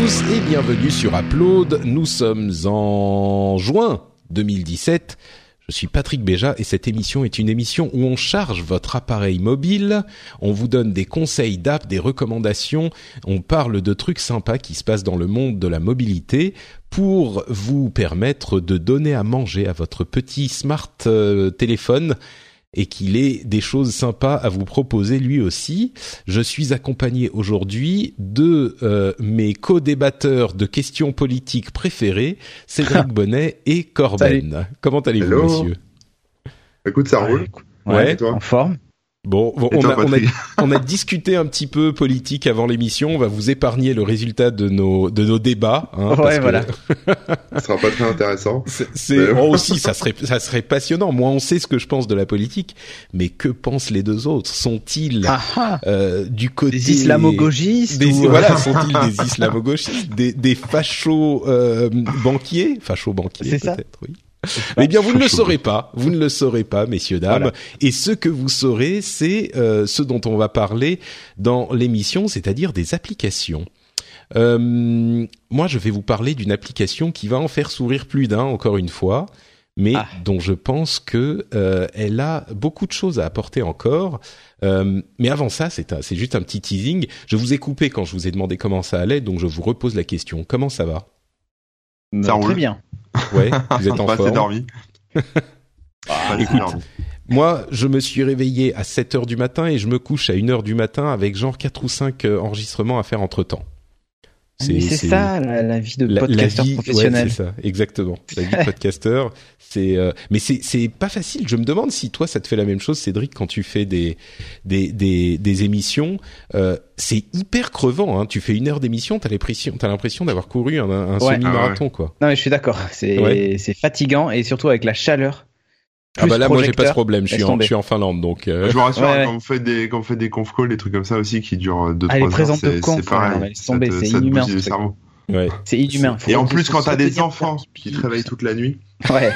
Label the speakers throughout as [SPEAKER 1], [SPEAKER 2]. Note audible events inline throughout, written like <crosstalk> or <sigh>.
[SPEAKER 1] Tous et bienvenue sur Upload. Nous sommes en juin 2017. Je suis Patrick Béja et cette émission est une émission où on charge votre appareil mobile, on vous donne des conseils d'app, des recommandations, on parle de trucs sympas qui se passent dans le monde de la mobilité pour vous permettre de donner à manger à votre petit smart euh, téléphone et qu'il ait des choses sympas à vous proposer lui aussi. Je suis accompagné aujourd'hui de euh, mes co-débatteurs de questions politiques préférés, Cédric <laughs> Bonnet et Corben. Comment allez-vous, monsieur
[SPEAKER 2] Écoute, ça roule.
[SPEAKER 1] Ouais,
[SPEAKER 3] en forme.
[SPEAKER 1] Bon, on, a, on, a, <laughs> on a discuté un petit peu politique avant l'émission. On va vous épargner le résultat de nos de nos débats. Hein,
[SPEAKER 3] Ouais,
[SPEAKER 1] parce
[SPEAKER 3] voilà. <laughs>
[SPEAKER 2] Ça sera pas très intéressant.
[SPEAKER 1] C'est, c'est-
[SPEAKER 2] Ouais.
[SPEAKER 1] oh, aussi, ça serait, ça serait passionnant. Moi, on sait ce que je pense de la politique, mais que pensent les deux autres? Sont-ils
[SPEAKER 3] Ah ah.
[SPEAKER 1] euh, du côté
[SPEAKER 3] Des islamo-gauchistes
[SPEAKER 1] des,
[SPEAKER 3] ou...
[SPEAKER 1] voilà, <laughs> sont-ils des islamo-gauchistes, des, des fachos euh, banquiers, fachos banquiers
[SPEAKER 3] C'est ça.
[SPEAKER 1] peut-être, oui. Eh bien, vous ne le saurez pas, vous ne le saurez pas, messieurs dames.
[SPEAKER 3] Voilà.
[SPEAKER 1] Et ce que vous saurez, c'est euh, ce dont on va parler dans l'émission, c'est-à-dire des applications. Euh, moi, je vais vous parler d'une application qui va en faire sourire plus d'un, encore une fois, mais
[SPEAKER 3] Ah.
[SPEAKER 1] dont je pense que euh, elle a beaucoup de choses à apporter encore. Euh, mais avant ça, c'est un- c'est juste un petit teasing. Je vous ai coupé quand je vous ai demandé comment ça allait, donc je vous repose la question. Comment ça va?
[SPEAKER 2] Ça roule.
[SPEAKER 3] Très bien.
[SPEAKER 1] Ouais, <laughs> vous êtes en forme.
[SPEAKER 2] dormi. <laughs>
[SPEAKER 1] Écoute,
[SPEAKER 2] dormi.
[SPEAKER 1] Moi, je me suis réveillé à 7 heures du matin et je me couche à 1 heure du matin avec genre 4 ou 5 euh, enregistrements à faire entre temps.
[SPEAKER 3] Mais C'est ça la, la vie de
[SPEAKER 1] la, la
[SPEAKER 3] podcasteur
[SPEAKER 1] vie,
[SPEAKER 3] professionnel.
[SPEAKER 1] ouais, c'est ça, exactement. La vie de <laughs> podcasteur, c'est, euh, mais c'est c'est pas facile. Je me demande si toi, ça te fait la même chose, Cédric, quand tu fais des des des, des émissions. Euh, c'est hyper crevant. Hein. Tu fais une heure d'émission, t'as l'impression, t'as l'impression d'avoir couru un, un
[SPEAKER 3] Ouais.
[SPEAKER 1] semi-marathon, quoi.
[SPEAKER 3] Non mais je suis d'accord. C'est
[SPEAKER 1] Ouais.
[SPEAKER 3] c'est fatigant et surtout avec la chaleur.
[SPEAKER 1] Ah bah
[SPEAKER 3] Plus
[SPEAKER 1] là, moi, j'ai pas ce problème. Je suis en,
[SPEAKER 3] tomber.
[SPEAKER 1] je suis en Finlande, donc. euh,
[SPEAKER 2] Je vous rassure,
[SPEAKER 3] Ouais,
[SPEAKER 2] hein,
[SPEAKER 3] ouais.
[SPEAKER 2] quand on fait des, quand on fait des conf calls, des trucs comme ça aussi qui durent 2-3
[SPEAKER 3] Ah, les
[SPEAKER 2] heures, c'est pareil.
[SPEAKER 3] c'est inhumain,
[SPEAKER 1] ouais.
[SPEAKER 3] C'est inhumain. Faut-
[SPEAKER 2] Et en plus, quand t'as des enfants qui te réveillent toute la nuit. <laughs>
[SPEAKER 3] Ouais.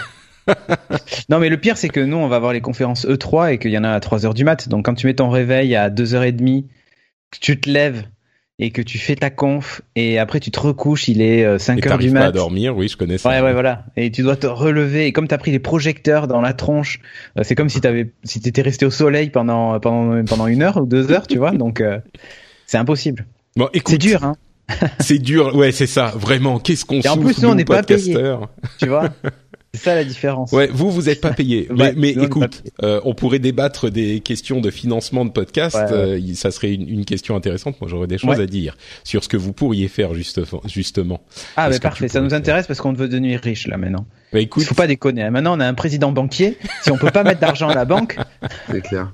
[SPEAKER 3] non mais le pire c'est que nous on va avoir les conférences E3 et qu'il y en a à 3h du mat. Donc quand tu mets ton réveil à 2h30, que tu te lèves et que tu fais ta conf et après tu te recouches, il est euh,
[SPEAKER 1] Et
[SPEAKER 3] 5h du
[SPEAKER 1] t'arrives pas
[SPEAKER 3] mat.
[SPEAKER 1] à dormir, oui, je connais ça.
[SPEAKER 3] Ouais, ouais, voilà. Et tu dois te relever. Et comme t'as pris les projecteurs dans la tronche, euh, c'est comme si t'avais, si t'étais resté au soleil pendant, pendant, pendant une heure ou deux heures, tu vois. Donc, euh, c'est impossible.
[SPEAKER 1] Bon, écoute,
[SPEAKER 3] C'est dur, hein. <laughs>
[SPEAKER 1] C'est dur, ouais, c'est ça, vraiment. Qu'est-ce qu'on
[SPEAKER 3] Et en
[SPEAKER 1] souffre,
[SPEAKER 3] plus, nous, on n'est pas
[SPEAKER 1] podcasteurs.
[SPEAKER 3] Tu vois. <laughs> C'est ça la différence.
[SPEAKER 1] Ouais, vous, vous êtes pas payé. <laughs>
[SPEAKER 3] Ouais,
[SPEAKER 1] mais mais écoute, euh, on pourrait débattre des questions de financement de podcast.
[SPEAKER 3] Ouais, ouais.
[SPEAKER 1] euh, il- ça serait une, une question intéressante. Moi, j'aurais des choses
[SPEAKER 3] Ouais.
[SPEAKER 1] à dire sur ce que vous pourriez faire justement. justement.
[SPEAKER 3] Ah, mais parfait. Ça nous intéresse parce qu'on veut devenir riche, là, maintenant.
[SPEAKER 1] Bah,
[SPEAKER 3] Il
[SPEAKER 1] écoute,
[SPEAKER 3] faut pas déconner. hein. Maintenant, on a un président banquier. Si on peut pas mettre d'argent à la banque,
[SPEAKER 2] C'est clair.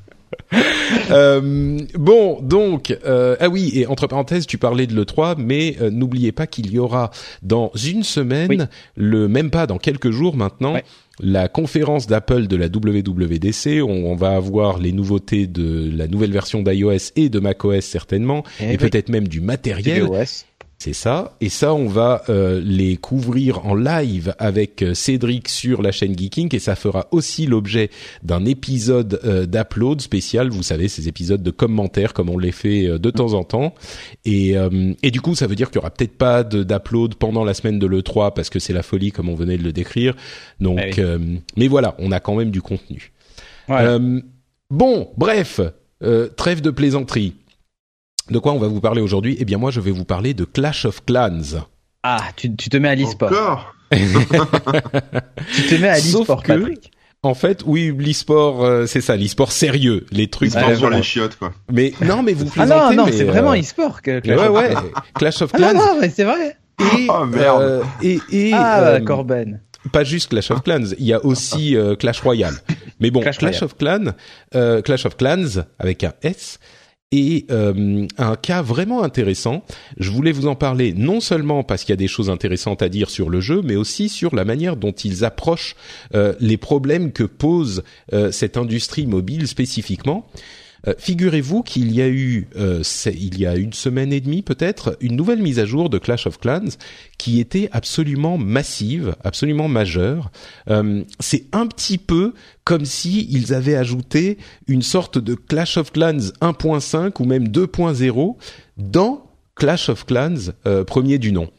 [SPEAKER 2] <laughs>
[SPEAKER 1] euh, bon, donc, euh, ah oui, et entre parenthèses, tu parlais de l'E3, mais euh, n'oubliez pas qu'il y aura dans une semaine,
[SPEAKER 3] Oui.
[SPEAKER 1] le même pas dans quelques jours maintenant,
[SPEAKER 3] Ouais.
[SPEAKER 1] la conférence d'Apple de la WWDC. On, on va avoir les nouveautés de la nouvelle version d'iOS et de macOS certainement,
[SPEAKER 3] Eh
[SPEAKER 1] et
[SPEAKER 3] oui.
[SPEAKER 1] peut-être même du matériel. C'est ça. Et ça, on va euh, les couvrir en live avec euh, Cédric sur la chaîne Geeking et ça fera aussi l'objet d'un épisode euh, d'upload spécial. Vous savez, ces épisodes de commentaires comme on les fait euh, de temps en temps. Et, euh, et du coup, ça veut dire qu'il y aura peut-être pas d'upload pendant la semaine de l'E3 parce que c'est la folie comme on venait de le décrire. Donc,
[SPEAKER 3] oui.
[SPEAKER 1] euh, mais voilà, on a quand même du contenu. Euh, bon, bref, euh, trêve de plaisanterie. De quoi on va vous parler aujourd'hui? Eh bien, moi, je vais vous parler de Clash of Clans.
[SPEAKER 3] Ah, tu, tu te mets à l'e-sport.
[SPEAKER 2] Encore? <laughs>
[SPEAKER 3] Tu te mets à l'e-sport,
[SPEAKER 1] que-
[SPEAKER 3] Patrick.
[SPEAKER 1] En fait, oui, l'e-sport, euh, c'est ça, l'e-sport sérieux, les trucs.
[SPEAKER 2] Sur les chiottes, quoi.
[SPEAKER 1] Mais non, mais vous
[SPEAKER 3] Ah
[SPEAKER 1] plaisantez.
[SPEAKER 3] non, non,
[SPEAKER 1] mais,
[SPEAKER 3] c'est
[SPEAKER 1] euh,
[SPEAKER 3] vraiment e-sport que Clash
[SPEAKER 1] ouais,
[SPEAKER 3] of
[SPEAKER 1] ouais.
[SPEAKER 3] Clans.
[SPEAKER 1] Clash of
[SPEAKER 3] Ah non,
[SPEAKER 1] Clans.
[SPEAKER 3] non, mais c'est vrai.
[SPEAKER 1] Et,
[SPEAKER 2] Oh, merde.
[SPEAKER 1] euh, et, et
[SPEAKER 3] Ah,
[SPEAKER 1] euh,
[SPEAKER 3] Corben.
[SPEAKER 1] pas juste Clash of Clans, il y a aussi euh, Clash Royale. Mais bon,
[SPEAKER 3] Clash
[SPEAKER 1] Clash,
[SPEAKER 3] Royale.
[SPEAKER 1] of Clans, euh, Clash of Clans avec un S et euh, un cas vraiment intéressant. Je voulais vous en parler non seulement parce qu'il y a des choses intéressantes à dire sur le jeu, mais aussi sur la manière dont ils approchent euh, les problèmes que pose euh, cette industrie mobile spécifiquement. Euh, figurez-vous qu'il y a eu, euh, il y a une semaine et demie peut-être, une nouvelle mise à jour de Clash of Clans qui était absolument massive, absolument majeure. Euh, c'est un petit peu comme si ils avaient ajouté une sorte de Clash of Clans 1.5 ou même 2.0 dans Clash of Clans premier du nom.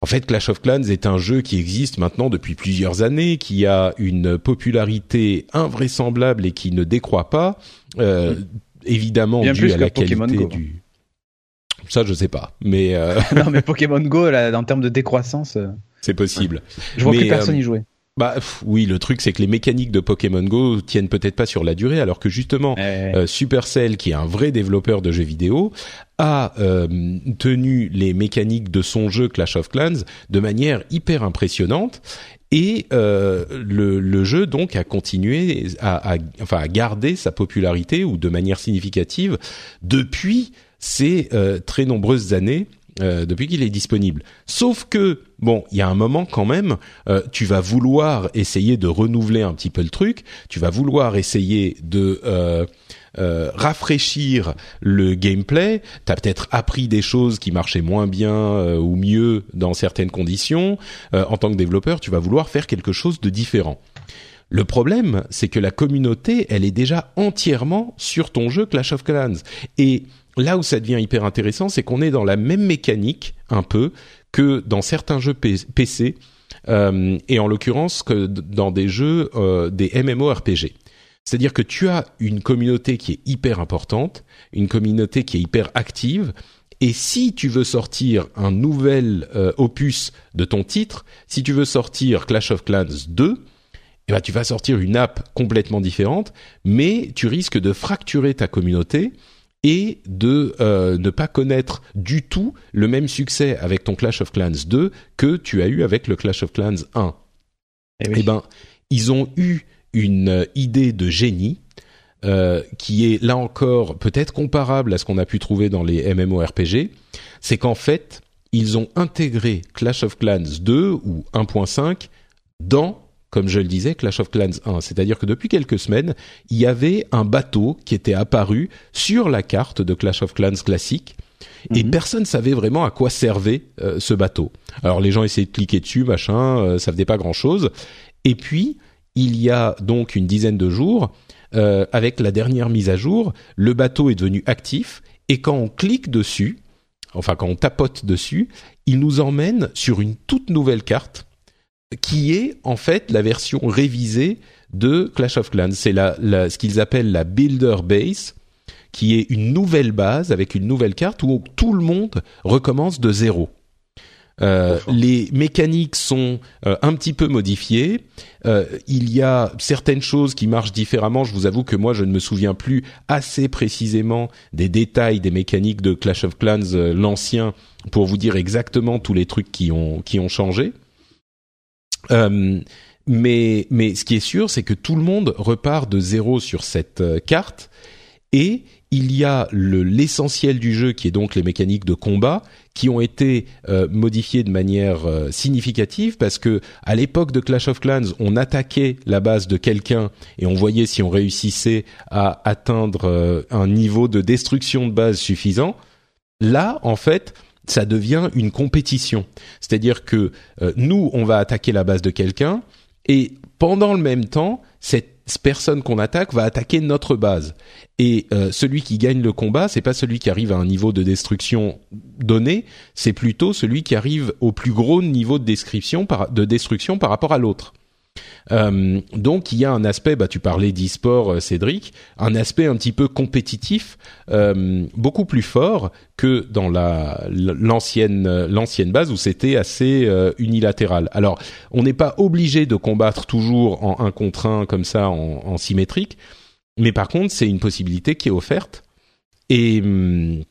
[SPEAKER 1] En fait, Clash of Clans est un jeu qui existe maintenant depuis plusieurs années, qui a une popularité invraisemblable et qui ne décroît pas, euh, évidemment
[SPEAKER 3] Bien
[SPEAKER 1] dû
[SPEAKER 3] plus
[SPEAKER 1] à la
[SPEAKER 3] que Pokémon
[SPEAKER 1] qualité
[SPEAKER 3] Go.
[SPEAKER 1] du. Ça, je sais pas, mais euh, <laughs>
[SPEAKER 3] non, mais <laughs> Pokémon Go, là, en termes de décroissance, euh,
[SPEAKER 1] c'est possible.
[SPEAKER 3] je vois
[SPEAKER 1] Mais,
[SPEAKER 3] plus personne
[SPEAKER 1] euh,
[SPEAKER 3] y jouer.
[SPEAKER 1] Bah pff, oui, le truc c'est que les mécaniques de Pokémon Go tiennent peut-être pas sur la durée, alors que justement
[SPEAKER 3] Ouais, ouais.
[SPEAKER 1] euh, Supercell, qui est un vrai développeur de jeux vidéo, a euh, tenu les mécaniques de son jeu Clash of Clans de manière hyper impressionnante. Et euh, le, le jeu donc a continué à, à- enfin à garder sa popularité ou de manière significative depuis ces très nombreuses années euh, depuis qu'il est disponible. Sauf que bon, il y a un moment quand même, euh, tu vas vouloir essayer de renouveler un petit peu le truc, tu vas vouloir essayer de euh, rafraîchir le gameplay. T'as peut-être appris des choses qui marchaient moins bien ou mieux dans certaines conditions. En tant que développeur, tu vas vouloir faire quelque chose de différent. Le problème, c'est que la communauté, elle est déjà entièrement sur ton jeu Clash of Clans. Et là où ça devient hyper intéressant, c'est qu'on est dans la même mécanique, un peu, que dans certains jeux PC, euh, et en l'occurrence que dans des jeux, euh, des MMORPG. C'est-à-dire que tu as une communauté qui est hyper importante, une communauté qui est hyper active, et si tu veux sortir un nouvel euh, opus de ton titre, si tu veux sortir Clash of Clans 2, eh ben, tu vas sortir une app complètement différente, mais tu risques de fracturer ta communauté et de euh, ne pas connaître du tout le même succès avec ton Clash of Clans 2 que tu as eu avec le Clash of Clans 1.
[SPEAKER 3] Eh oui.
[SPEAKER 1] Eh ben, ils ont eu une idée de génie euh, qui est là encore peut-être comparable à ce qu'on a pu trouver dans les MMORPG. C'est qu'en fait, ils ont intégré Clash of Clans 2 ou 1.5 dans comme je le disais, Clash of Clans 1. C'est-à-dire que depuis quelques semaines, il y avait un bateau qui était apparu sur la carte de Clash of Clans classique. Et
[SPEAKER 3] Mhm.
[SPEAKER 1] personne savait vraiment à quoi servait euh, ce bateau. Alors les gens essayaient de cliquer dessus, machin, euh, ça faisait pas grand-chose. Et puis il y a donc une dizaine de jours, euh, avec la dernière mise à jour, le bateau est devenu actif et quand on clique dessus, enfin quand on tapote dessus, il nous emmène sur une toute nouvelle carte qui est en fait la version révisée de Clash of Clans. C'est la, la- ce qu'ils appellent la Builder Base, qui est une nouvelle base avec une nouvelle carte où tout le monde recommence de zéro. Euh, les mécaniques sont euh, un petit peu modifiées. Euh, il y a certaines choses qui marchent différemment. Je vous avoue que moi, je ne me souviens plus assez précisément des détails des mécaniques de Clash of Clans l'ancien pour vous dire exactement tous les trucs qui ont qui ont changé. Euh, mais mais ce qui est sûr, c'est que tout le monde repart de zéro sur cette euh, carte et il y a le l'essentiel du jeu qui est donc les mécaniques de combat qui ont été euh, modifiées de manière significative parce que à l'époque de Clash of Clans, on attaquait la base de quelqu'un et on voyait si on réussissait à atteindre un niveau de destruction de base suffisant. Là, en fait, ça devient une compétition. C'est-à-dire que euh, nous, on va attaquer la base de quelqu'un et pendant le même temps, cette personne qu'on attaque va attaquer notre base. Et euh, celui qui gagne le combat, c'est pas celui qui arrive à un niveau de destruction donné, c'est plutôt celui qui arrive au plus gros niveau de description par, de destruction par rapport à l'autre. Euh, donc il y a un aspect, bah tu parlais d'e-sport, euh, Cédric, un aspect un petit peu compétitif, euh, beaucoup plus fort que dans la l'ancienne l'ancienne base où c'était assez unilatéral. Alors on n'est pas obligé de combattre toujours en un contre un comme ça en, en symétrique, mais par contre c'est une possibilité qui est offerte et hum,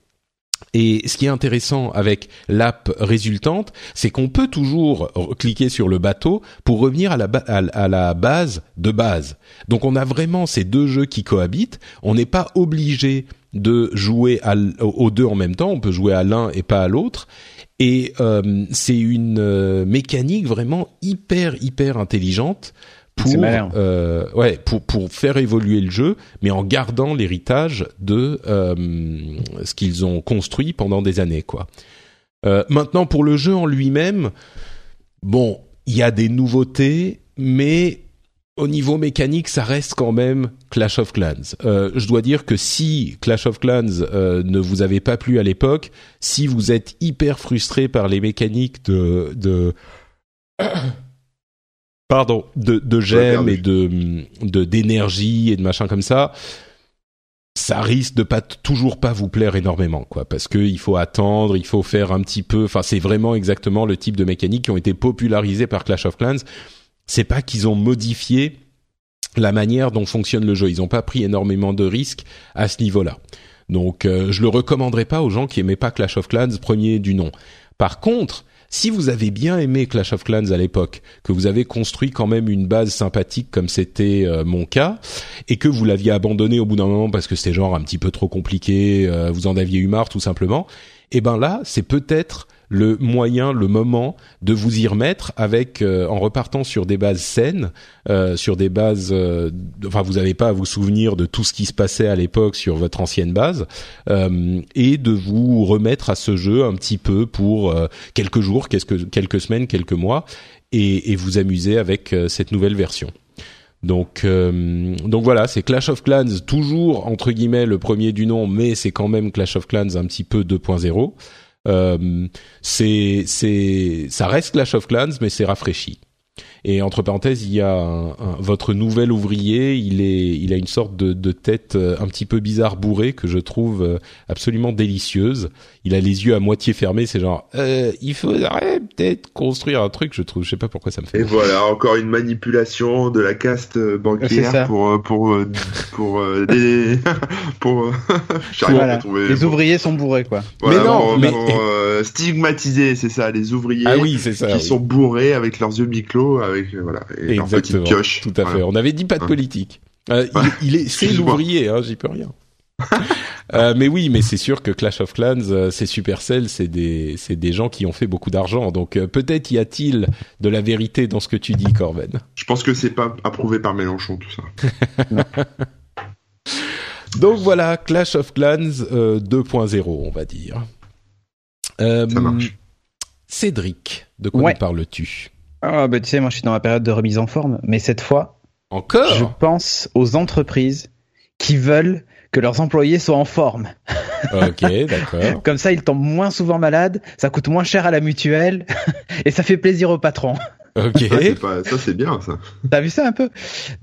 [SPEAKER 1] et ce qui est intéressant avec l'app résultante, c'est qu'on peut toujours cliquer sur le bateau pour revenir à la, base de base. Donc on a vraiment ces deux jeux qui cohabitent. On n'est pas obligé de jouer aux deux en même temps. On peut jouer à l'un et pas à l'autre. Et euh, c'est une euh, mécanique vraiment hyper hyper intelligente pour euh, ouais pour pour faire évoluer le jeu, mais en gardant l'héritage de euh, ce qu'ils ont construit pendant des années quoi. Euh, maintenant pour le jeu en lui-même, bon il y a des nouveautés, mais au niveau mécanique, ça reste quand même Clash of Clans. Euh, je dois dire que si Clash of Clans euh, ne vous avait pas plu à l'époque, si vous êtes hyper frustré par les mécaniques de de <clears throat> pardon de de
[SPEAKER 2] perdu.
[SPEAKER 1] et de de d'énergie et de machin comme ça, ça risque de pas toujours pas vous plaire énormément quoi parce que il faut attendre, il faut faire un petit peu enfin c'est vraiment exactement le type de mécaniques qui ont été popularisées par Clash of Clans. C'est pas qu'ils ont modifié la manière dont fonctionne le jeu, ils ont pas pris énormément de risques à ce niveau-là. Donc euh, je le recommanderais pas aux gens qui aimaient pas Clash of Clans premier du nom. Par contre, si vous avez bien aimé Clash of Clans à l'époque, que vous avez construit quand même une base sympathique comme c'était euh, mon cas, et que vous l'aviez abandonné au bout d'un moment parce que c'était genre un petit peu trop compliqué, euh, vous en aviez eu marre tout simplement, et ben là c'est peut-être le moyen, le moment de vous y remettre avec euh, en repartant sur des bases saines, euh, sur des bases, euh, enfin vous n'avez pas à vous souvenir de tout ce qui se passait à l'époque sur votre ancienne base, euh, et de vous remettre à ce jeu un petit peu pour euh, quelques jours, quelques, quelques semaines, quelques mois, et, et vous amuser avec euh, cette nouvelle version. Donc, euh, donc voilà, c'est Clash of Clans, toujours entre guillemets le premier du nom, mais c'est quand même Clash of Clans un petit peu 2.0. Euh, c'est, c'est, ça reste Clash of Clans, mais c'est rafraîchi. Et entre parenthèses, il y a un- un- votre nouvel ouvrier, il est, il a une sorte de, de tête euh, un petit peu bizarre bourrée que je trouve euh, absolument délicieuse. Il a les yeux à moitié fermés, c'est genre, euh, il faudrait peut-être construire un truc. Je trouve, je sais pas pourquoi ça me fait.
[SPEAKER 2] Et voilà, encore une manipulation de la caste euh, bancaire pour pour pour euh, des pour euh, <laughs> <laughs> <laughs> j'arrive
[SPEAKER 3] Voilà.
[SPEAKER 2] trouver
[SPEAKER 3] Les
[SPEAKER 2] bon.
[SPEAKER 3] ouvriers sont bourrés, quoi.
[SPEAKER 2] Voilà,
[SPEAKER 1] Mais non,
[SPEAKER 2] pour-
[SPEAKER 1] mais-
[SPEAKER 2] pour, euh, stigmatiser, c'est ça, les ouvriers
[SPEAKER 1] Ah oui, c'est ça.
[SPEAKER 2] qui
[SPEAKER 1] oui.
[SPEAKER 2] sont bourrés avec leurs yeux mi-clos, avec euh, voilà, et
[SPEAKER 1] Exactement.
[SPEAKER 2] pioches.
[SPEAKER 1] Tout à fait.
[SPEAKER 2] Voilà.
[SPEAKER 1] On avait dit pas de
[SPEAKER 2] Hein.
[SPEAKER 1] politique. Euh, il, il est, c'est l'ouvrier, hein, j'y peux rien. <laughs> Euh, mais oui, mais c'est sûr que Clash of Clans, c'est Supercell, c'est des, c'est des gens qui ont fait beaucoup d'argent. Donc euh, peut-être y a-t-il de la vérité dans ce que tu dis, Corben.
[SPEAKER 2] Je pense que c'est pas approuvé par Mélenchon tout ça. <laughs>
[SPEAKER 1] Donc voilà, Clash of Clans euh, 2.0, on va dire. Euh,
[SPEAKER 2] Ça marche.
[SPEAKER 1] Cédric, de quoi
[SPEAKER 3] Ouais.
[SPEAKER 1] nous parles-tu?
[SPEAKER 3] Ah, bah, tu sais, moi, je suis dans ma période de remise en forme, mais cette fois, je
[SPEAKER 1] Encore
[SPEAKER 3] pense aux entreprises qui veulent que leurs employés soient en forme. <laughs>
[SPEAKER 1] Ok, d'accord.
[SPEAKER 3] Comme ça, ils tombent moins souvent malades, ça coûte moins cher à la mutuelle, <laughs> et ça fait plaisir au patron.
[SPEAKER 1] Ok.
[SPEAKER 2] Ça, c'est pas- ça c'est bien ça.
[SPEAKER 3] T'as vu ça un peu?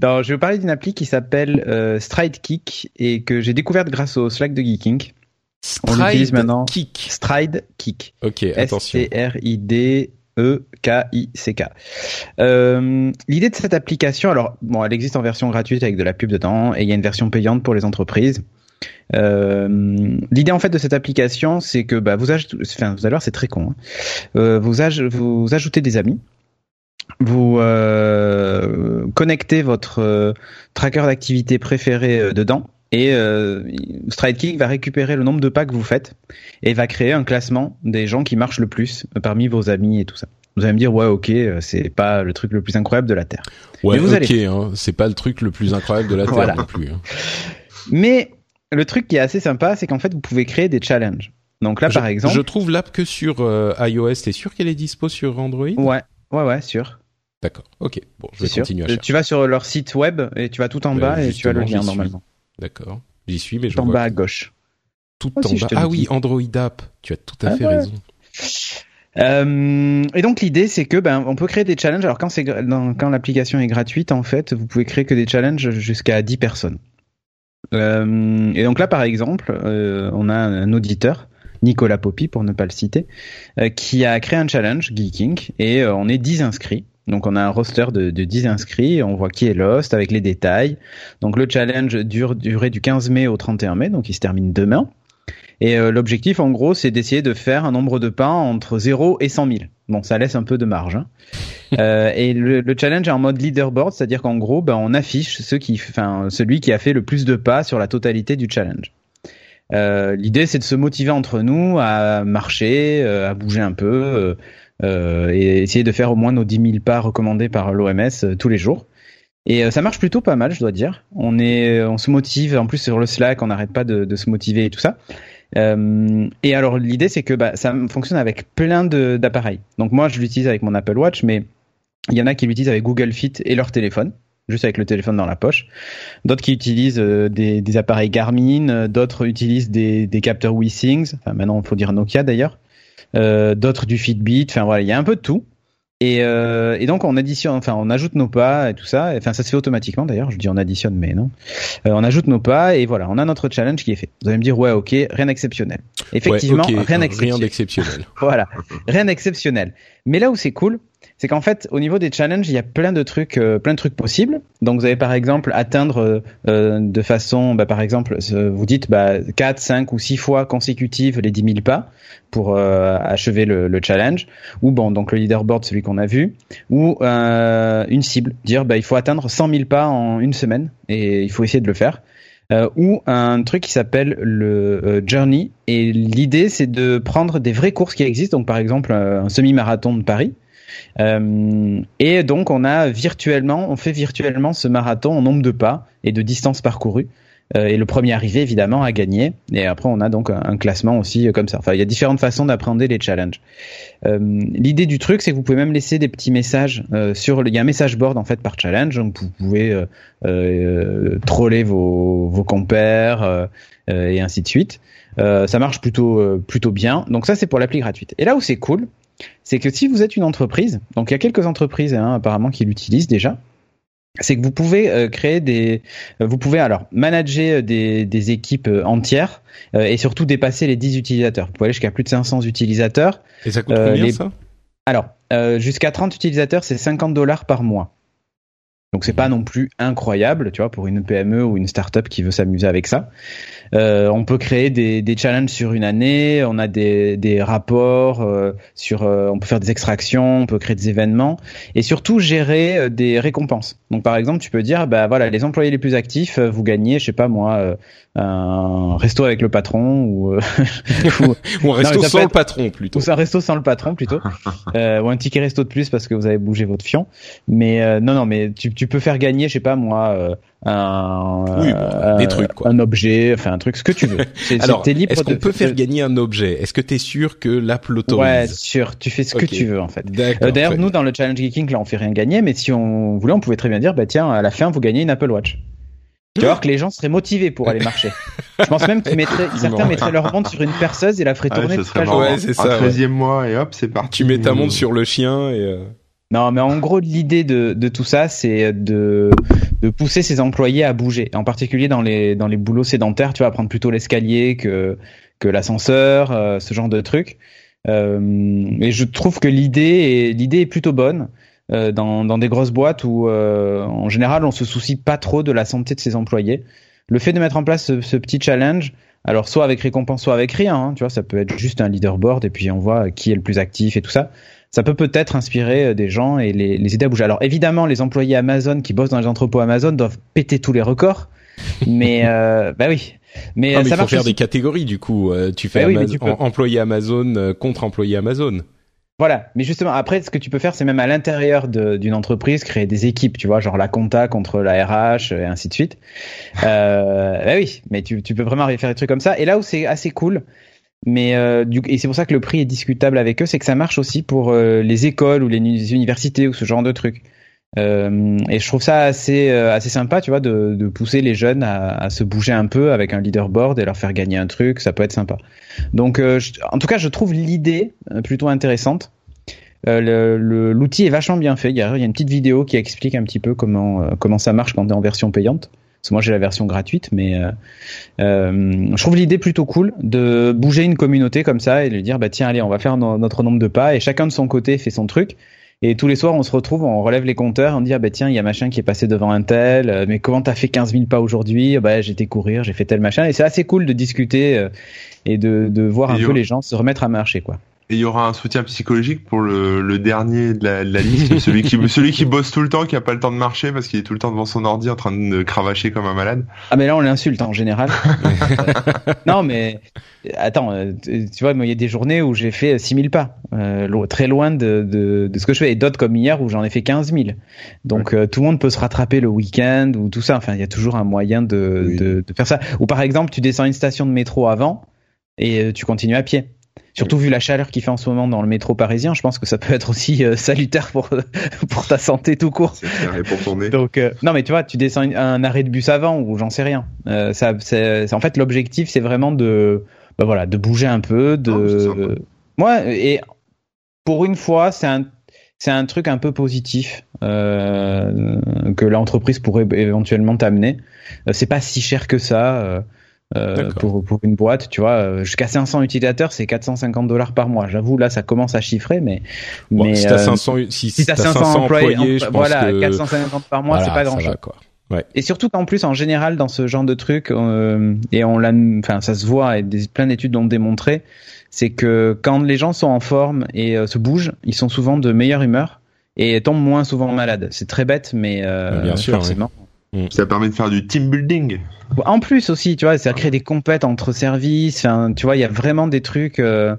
[SPEAKER 3] Non, Je vais vous parler d'une appli qui s'appelle euh, Stride Kick et que j'ai découverte grâce au Slack de Geeking. On l'utilise maintenant.
[SPEAKER 1] Kick.
[SPEAKER 3] Stride Kick.
[SPEAKER 1] Ok, attention.
[SPEAKER 3] S-T-R-I-D-E-K-I-C-K. Euh, L'idée de cette application, alors bon, elle existe en version gratuite avec de la pub dedans, et il y a une version payante pour les entreprises. Euh, L'idée en fait de cette application, c'est que bah, vous, ajoutez, enfin, vous allez voir, c'est très con. hein. Euh, vous, vous ajoutez des amis, vous connectez votre tracker d'activité préféré dedans, et euh, StrideKick va récupérer le nombre de pas que vous faites et va créer un classement des gens qui marchent le plus euh, parmi vos amis et tout ça. Vous allez me dire ouais ok euh, c'est pas le truc le plus incroyable de la terre.
[SPEAKER 1] Ouais,
[SPEAKER 3] vous
[SPEAKER 1] ok,
[SPEAKER 3] allez-
[SPEAKER 1] hein, c'est pas le truc le plus incroyable de la Terre
[SPEAKER 3] Voilà.
[SPEAKER 1] non plus. hein. <laughs>
[SPEAKER 3] Mais le truc qui est assez sympa c'est qu'en fait vous pouvez créer des challenges. Donc là
[SPEAKER 1] je,
[SPEAKER 3] par exemple
[SPEAKER 1] je trouve l'app que sur euh, iOS. T'es sûr qu'elle est dispo sur Android?
[SPEAKER 3] Ouais ouais ouais sûr
[SPEAKER 1] D'accord. Ok. Bon, je vais
[SPEAKER 3] sûr.
[SPEAKER 1] continuer à
[SPEAKER 3] Euh,
[SPEAKER 1] chercher.
[SPEAKER 3] Tu vas sur leur site web et tu vas tout en bas et tu as le lien normalement.
[SPEAKER 1] D'accord. J'y suis, mais je
[SPEAKER 3] Tout en
[SPEAKER 1] vois
[SPEAKER 3] bas à gauche.
[SPEAKER 1] tout
[SPEAKER 3] Oh,
[SPEAKER 1] en
[SPEAKER 3] si,
[SPEAKER 1] bas. Ah oui. Android app. Tu as tout à
[SPEAKER 3] Ah
[SPEAKER 1] fait
[SPEAKER 3] ouais.
[SPEAKER 1] raison.
[SPEAKER 3] Euh, et donc l'idée c'est que ben on peut créer des challenges. Alors quand c'est l'application est gratuite en fait, vous pouvez créer que des challenges jusqu'à 10 personnes. Euh, et donc là par exemple, euh, on a un auditeur Nicolas Poppy pour ne pas le citer, qui a créé un challenge Geeking et on est 10 inscrits. Donc on a un roster de, de 10 inscrits, on voit qui est Lost avec les détails. Donc le challenge dure durer du 15 mai au 31 mai, donc il se termine demain. Et euh, l'objectif, en gros, c'est d'essayer de faire un nombre de pas entre 0 et 100 000. Bon, ça laisse un peu de marge. Hein. <laughs> Euh, et le, le challenge est en mode leaderboard, c'est-à-dire qu'en gros, ben, on affiche ceux qui, enfin, celui qui a fait le plus de pas sur la totalité du challenge. L'idée, c'est de se motiver entre nous à marcher, à bouger un peu et essayer de faire au moins nos 10 000 pas recommandés par l'OMS tous les jours. Et ça marche plutôt pas mal, je dois dire. On est, on se motive. En plus sur le Slack, on n'arrête pas de, se motiver et tout ça. Euh, et alors l'idée c'est que bah, ça fonctionne avec plein d'appareils. Donc moi je l'utilise avec mon Apple Watch, mais il y en a qui l'utilisent avec Google Fit et leur téléphone juste avec le téléphone dans la poche. D'autres qui utilisent euh, des, appareils Garmin, euh, d'autres utilisent des, capteurs WeSings, enfin maintenant il faut dire Nokia d'ailleurs, euh, d'autres du Fitbit, enfin voilà, il y a un peu de tout. Et, euh, et, donc on additionne, enfin on ajoute nos pas et tout ça. Enfin ça se fait automatiquement d'ailleurs. Je dis on additionne, mais non. Euh, on ajoute nos pas et voilà, on a notre challenge qui est fait. Vous allez me dire ouais ok, rien d'exceptionnel. Effectivement, rien d'exceptionnel. <laughs> voilà, rien d'exceptionnel. Mais là où c'est cool, c'est qu'en fait, au niveau des challenges, il y a plein de trucs, euh, plein de trucs possibles. Donc, vous avez par exemple atteindre euh, euh, de façon, bah, par exemple, vous dites bah, 4, 5 ou 6 fois consécutives les 10 000 pas pour achever le, le, challenge. Ou bon, donc le leaderboard, celui qu'on a vu. Ou une cible, dire bah, il faut atteindre 100 000 pas en une semaine et il faut essayer de le faire. Euh, ou un truc qui s'appelle le Journey. Et l'idée, c'est de prendre des vraies courses qui existent. Donc, par exemple, un semi-marathon de Paris. Euh, et donc on a virtuellement, on fait virtuellement ce marathon en nombre de pas et de distance parcourue. Euh, et le premier arrivé évidemment a gagné. Et après on a donc un, classement aussi euh, comme ça. Enfin il y a différentes façons d'appréhender les challenges. L'idée du truc c'est que vous pouvez même laisser des petits messages sur. Il y a un message board en fait par challenge, donc vous pouvez troller vos, vos compères et ainsi de suite. ça marche plutôt plutôt bien. Donc ça c'est pour l'appli gratuite. Et là où c'est cool, c'est que si vous êtes une entreprise, donc il y a quelques entreprises hein, apparemment qui l'utilisent déjà, c'est que vous pouvez euh, créer des, euh, vous pouvez alors manager euh, des, des équipes entières et surtout dépasser les 10 utilisateurs. Vous pouvez aller jusqu'à plus de 500 utilisateurs.
[SPEAKER 1] Et ça coûte combien ça?
[SPEAKER 3] Alors jusqu'à 30 utilisateurs, c'est 50 dollars par mois. Donc c'est pas non plus incroyable, tu vois, pour une PME ou une startup qui veut s'amuser avec ça. Euh, on peut créer des, des, challenges sur une année, on a des, des rapports euh, sur, euh, on peut faire des extractions, on peut créer des événements et surtout gérer des récompenses. Donc par exemple, tu peux dire, bah voilà, les employés les plus actifs, vous gagnez, je sais pas moi, un resto avec le patron ou, <laughs>
[SPEAKER 1] ou, un resto sans le patron plutôt.
[SPEAKER 3] Ou un resto sans le patron plutôt, <laughs> ou un ticket resto de plus parce que vous avez bougé votre fion. Mais non non, mais tu, tu peux faire gagner, je sais pas moi un,
[SPEAKER 1] oui, bon, des trucs, quoi.
[SPEAKER 3] un objet, enfin un truc, ce que tu veux. <laughs>
[SPEAKER 1] Alors, est-ce qu'on peut faire gagner un objet? Est-ce que tu es sûr que l'app l'autorise?
[SPEAKER 3] Ouais, sûr. Tu fais ce que tu veux en fait. Euh, D'ailleurs, nous dans le challenge geeking, là, on fait rien gagner, mais si on voulait, on pouvait très bien dire, bah tiens, à la fin, vous gagnez une Apple Watch. Tu vois que les gens seraient motivés pour aller marcher. Je pense même qu'ils mettraient, <laughs> certains mettraient leur montre sur une perceuse et la feraient tourner toute la
[SPEAKER 2] journée. Ouais, c'est ça. 13 mois et hop, c'est parti.
[SPEAKER 1] Tu mets ta montre sur le chien et. Euh...
[SPEAKER 3] Non, mais en gros, l'idée de, de, tout ça, c'est de, de pousser ses employés à bouger. En particulier dans les, dans les boulots sédentaires, tu vas prendre plutôt l'escalier que, que l'ascenseur, euh, ce genre de trucs. Euh, et je trouve que l'idée est, l'idée est plutôt bonne. Euh, dans, dans des grosses boîtes où euh, en général on se soucie pas trop de la santé de ses employés. Le fait de mettre en place ce, ce petit challenge, alors soit avec récompense, soit avec rien, hein, tu vois, ça peut être juste un leaderboard et puis on voit qui est le plus actif et tout ça ça peut peut-être inspirer euh, des gens et les, les, aider à bouger. Alors évidemment, les employés Amazon qui bossent dans les entrepôts Amazon doivent péter tous les records, mais euh, <laughs> bah oui.
[SPEAKER 1] Mais, ah, ça il faut faire des catégories du coup. Euh, tu fais bah employé Amazon contre employé Amazon.
[SPEAKER 3] Voilà, mais justement après, ce que tu peux faire, c'est même à l'intérieur d'une entreprise créer des équipes, tu vois, genre la compta contre la RH et ainsi de suite. Euh, <laughs> bah oui, mais tu, peux vraiment faire des trucs comme ça. Et là où c'est assez cool, mais euh, et c'est pour ça que le prix est discutable avec eux, c'est que ça marche aussi pour euh, les écoles ou les universités ou ce genre de trucs. Euh, et je trouve ça assez euh, assez sympa, tu vois, de, de pousser les jeunes à, à, se bouger un peu avec un leaderboard et leur faire gagner un truc, ça peut être sympa. Donc, en tout cas, je trouve l'idée plutôt intéressante. L'outil est vachement bien fait. Il y, a, il y, a, une petite vidéo qui explique un petit peu comment comment ça marche quand tu es en version payante. Parce que moi j'ai la version gratuite, mais euh, euh, je trouve l'idée plutôt cool de bouger une communauté comme ça et de dire bah tiens allez on va faire notre nombre de pas et chacun de son côté fait son truc. Et tous les soirs, on se retrouve, on relève les compteurs, on dit ah bah tiens, il y a machin qui est passé devant un tel, euh, mais comment t'as fait 15 000 pas aujourd'hui? Bah j'étais courir, j'ai fait tel machin. Et c'est assez cool de discuter et de, de voir un peu les gens se remettre à marcher quoi.
[SPEAKER 2] Et il y aura un soutien psychologique pour le, le dernier de la, de la liste, <laughs> celui qui celui qui bosse tout le temps, qui a pas le temps de marcher parce qu'il est tout le temps devant son ordi en train de cravacher comme un malade.
[SPEAKER 3] Ah mais là on l'insulte en général. <laughs> non mais attends, euh, tu vois, il y a des journées où j'ai fait 6000 pas, euh, très loin de, de, de, ce que je fais, et d'autres comme hier où j'en ai fait 15 000. Donc euh, tout le monde peut se rattraper le week-end ou tout ça. Enfin, il y a toujours un moyen de,
[SPEAKER 2] Oui.
[SPEAKER 3] de, de faire ça. Ou par exemple, tu descends une station de métro avant et tu continues à pied. Surtout vu la chaleur qu'il fait en ce moment dans le métro parisien, je pense que ça peut être aussi euh, salutaire pour <laughs> pour ta santé tout court.
[SPEAKER 2] Pour tourner.
[SPEAKER 3] Donc euh, non mais tu vois, tu descends un arrêt de bus avant ou j'en sais rien. Euh, ça, c'est, c'est- en fait l'objectif c'est vraiment de, bah voilà, de bouger un peu, de, moi et pour une fois c'est un c'est un truc un peu positif que l'entreprise pourrait éventuellement t'amener. C'est pas si cher que ça. Euh, euh, pour, pour une boîte, tu vois, euh, jusqu'à 500 utilisateurs, c'est 450 dollars par mois. J'avoue, là, ça commence à chiffrer, mais,
[SPEAKER 1] Bon,
[SPEAKER 3] mais
[SPEAKER 1] si t'as
[SPEAKER 3] euh,
[SPEAKER 1] 500, si,
[SPEAKER 3] si t'as
[SPEAKER 1] t'as
[SPEAKER 3] 500, employés,
[SPEAKER 1] je pense
[SPEAKER 3] voilà,
[SPEAKER 1] que
[SPEAKER 3] 450 par mois,
[SPEAKER 1] voilà,
[SPEAKER 3] c'est pas grand chose. Et surtout qu'en plus, en général, dans ce genre de truc, euh, et on l'a, enfin, ça se voit, et des, plein d'études l'ont démontré, c'est que quand les gens sont en forme et euh, se bougent, ils sont souvent de meilleure humeur et tombent moins souvent malades. C'est très bête, mais euh,
[SPEAKER 1] Bien sûr,
[SPEAKER 3] forcément.
[SPEAKER 2] Ça permet de faire du team building.
[SPEAKER 3] En plus aussi, tu vois, ça crée des compètes entre services. Tu vois, il y a vraiment des trucs, euh,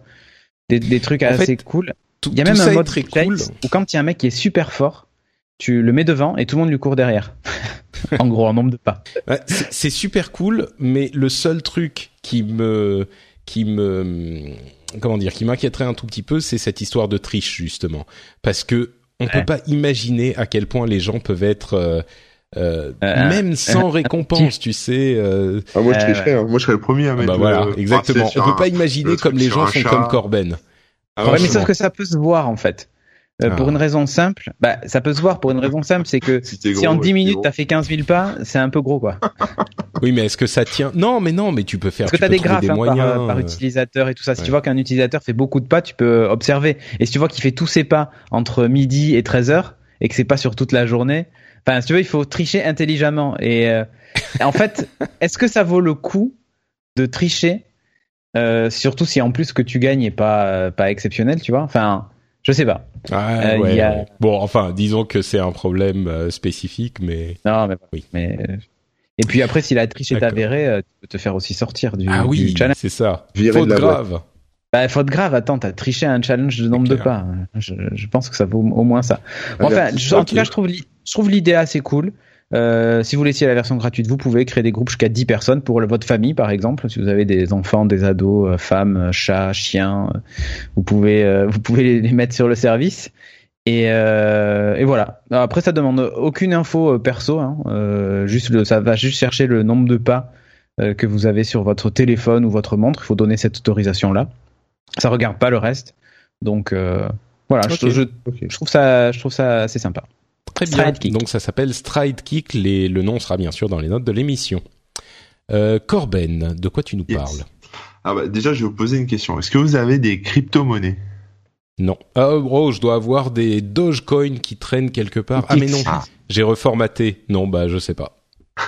[SPEAKER 3] des, des trucs
[SPEAKER 1] En
[SPEAKER 3] assez
[SPEAKER 1] fait,
[SPEAKER 3] cool. Il y a même un mode
[SPEAKER 1] très cool.
[SPEAKER 3] où quand il y a un mec qui est super fort, tu le mets devant et tout le monde lui court derrière. <laughs> en gros, en nombre de pas.
[SPEAKER 1] Ouais, c'est super cool, mais le seul truc qui me, qui me, comment dire, qui m'inquiéterait un tout petit peu, c'est cette histoire de triche justement, parce que on peut pas imaginer à quel point les gens peuvent être euh, euh,
[SPEAKER 3] Euh,
[SPEAKER 1] même sans récompense, tu sais. euh,
[SPEAKER 2] Ah, moi, je
[SPEAKER 3] Euh,
[SPEAKER 2] tricherais, hein. Moi, je serais le premier à mettre.
[SPEAKER 1] bah voilà,
[SPEAKER 2] le-
[SPEAKER 1] exactement. On peut pas imaginer
[SPEAKER 2] le
[SPEAKER 1] comme les gens sont
[SPEAKER 2] chat.
[SPEAKER 1] comme Corben. Ah,
[SPEAKER 3] Ouais, mais sauf que ça peut se voir en fait. Euh,
[SPEAKER 1] Ah.
[SPEAKER 3] Pour une raison simple, bah ça peut se voir pour une raison simple, c'est que <laughs>
[SPEAKER 2] Si
[SPEAKER 3] en
[SPEAKER 2] gros,
[SPEAKER 3] 10
[SPEAKER 2] ouais,
[SPEAKER 3] minutes
[SPEAKER 2] t'es
[SPEAKER 3] t'as fait 15 000 pas, c'est un peu gros quoi. <laughs>
[SPEAKER 1] Oui, mais est-ce que ça tient? Non, mais non, mais tu peux faire.
[SPEAKER 3] Parce que
[SPEAKER 1] tu
[SPEAKER 3] t'as des graphes
[SPEAKER 1] des
[SPEAKER 3] hein, par, euh,
[SPEAKER 1] euh,
[SPEAKER 3] utilisateur et tout ça. Si
[SPEAKER 1] ouais.
[SPEAKER 3] tu vois qu'un utilisateur fait beaucoup de pas, tu peux observer. Et si tu vois qu'il fait tous ses pas entre midi et 13 heures et que c'est pas sur toute la journée, enfin si tu veux, il faut tricher intelligemment. Et euh, en fait, <laughs> est-ce que ça vaut le coup de tricher euh, Surtout si en plus ce que tu gagnes est pas euh, pas exceptionnel, tu vois? Enfin, je sais pas.
[SPEAKER 1] Ah,
[SPEAKER 3] Euh,
[SPEAKER 1] ouais,
[SPEAKER 3] il y a-
[SPEAKER 1] ouais. Bon, enfin, disons que c'est un problème euh, spécifique, mais
[SPEAKER 3] Non, mais,
[SPEAKER 1] Oui.
[SPEAKER 3] mais et puis après, si la triche est avérée, euh, tu peux te faire aussi sortir du,
[SPEAKER 1] ah
[SPEAKER 3] du
[SPEAKER 1] oui,
[SPEAKER 3] challenge.
[SPEAKER 1] c'est ça.
[SPEAKER 2] Virer
[SPEAKER 1] Faute grave.
[SPEAKER 3] Bah, faute grave, attends, t'as triché à un challenge de nombre de pas. Je, je pense que ça vaut au moins ça. Bon, enfin, je- en tout cas, je trouve, je trouve l'idée assez cool. Euh, si vous laissiez la version gratuite, vous pouvez créer des groupes jusqu'à 10 personnes pour votre famille, par exemple. Si vous avez des enfants, des ados, euh, femmes, euh, chats, chiens, euh, vous pouvez, vous pouvez les, mettre sur le service. Et, et voilà. Alors Après, ça demande aucune info perso. Hein. Juste le, ça va juste chercher le nombre de pas que vous avez sur votre téléphone ou votre montre. Il faut donner cette autorisation là. Ça regarde pas le reste. Donc voilà. Je trouve ça, je trouve ça assez sympa.
[SPEAKER 1] Très bien.
[SPEAKER 3] Stride Kick.
[SPEAKER 1] Donc ça s'appelle Stride Kick. Les, le nom sera bien sûr dans les notes de l'émission. Euh, Corben, de quoi tu nous
[SPEAKER 2] Yes.
[SPEAKER 1] parles?
[SPEAKER 2] Ah bah, déjà, je vais vous poser une question. Est-ce que vous avez des crypto-monnaies?
[SPEAKER 1] Non. Ah, oh, je dois avoir des Dogecoin qui traînent quelque part. Ah mais non,
[SPEAKER 2] Ah.
[SPEAKER 1] j'ai reformaté. Non, bah je sais pas.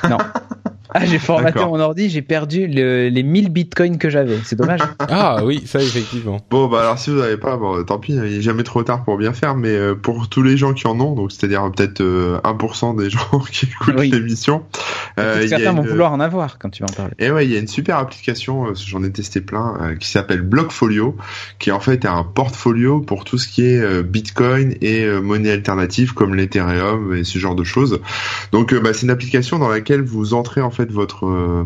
[SPEAKER 3] Non. <laughs> Ah, j'ai formaté mon ordi, j'ai perdu le- les 1000 bitcoins que j'avais. C'est dommage. <laughs>
[SPEAKER 1] Ah oui, ça effectivement.
[SPEAKER 2] Bon, bah alors si vous n'avez pas, bon, tant pis, il n'est jamais trop tard pour bien faire, mais euh, pour tous les gens qui en ont, donc c'est-à-dire peut-être euh, 1% des <laughs> gens qui écoutent
[SPEAKER 3] Oui.
[SPEAKER 2] l'émission, euh,
[SPEAKER 3] certains vont
[SPEAKER 2] une-
[SPEAKER 3] vouloir en avoir quand tu vas en parler.
[SPEAKER 2] Et ouais, il y a une super application, euh, j'en ai testé plein, euh, qui s'appelle Blockfolio, qui en fait est un portfolio pour tout ce qui est euh, Bitcoin et euh, monnaie alternative comme l'Ethereum et ce genre de choses. Donc euh, bah, c'est une application dans laquelle vous entrez en fait votre, euh,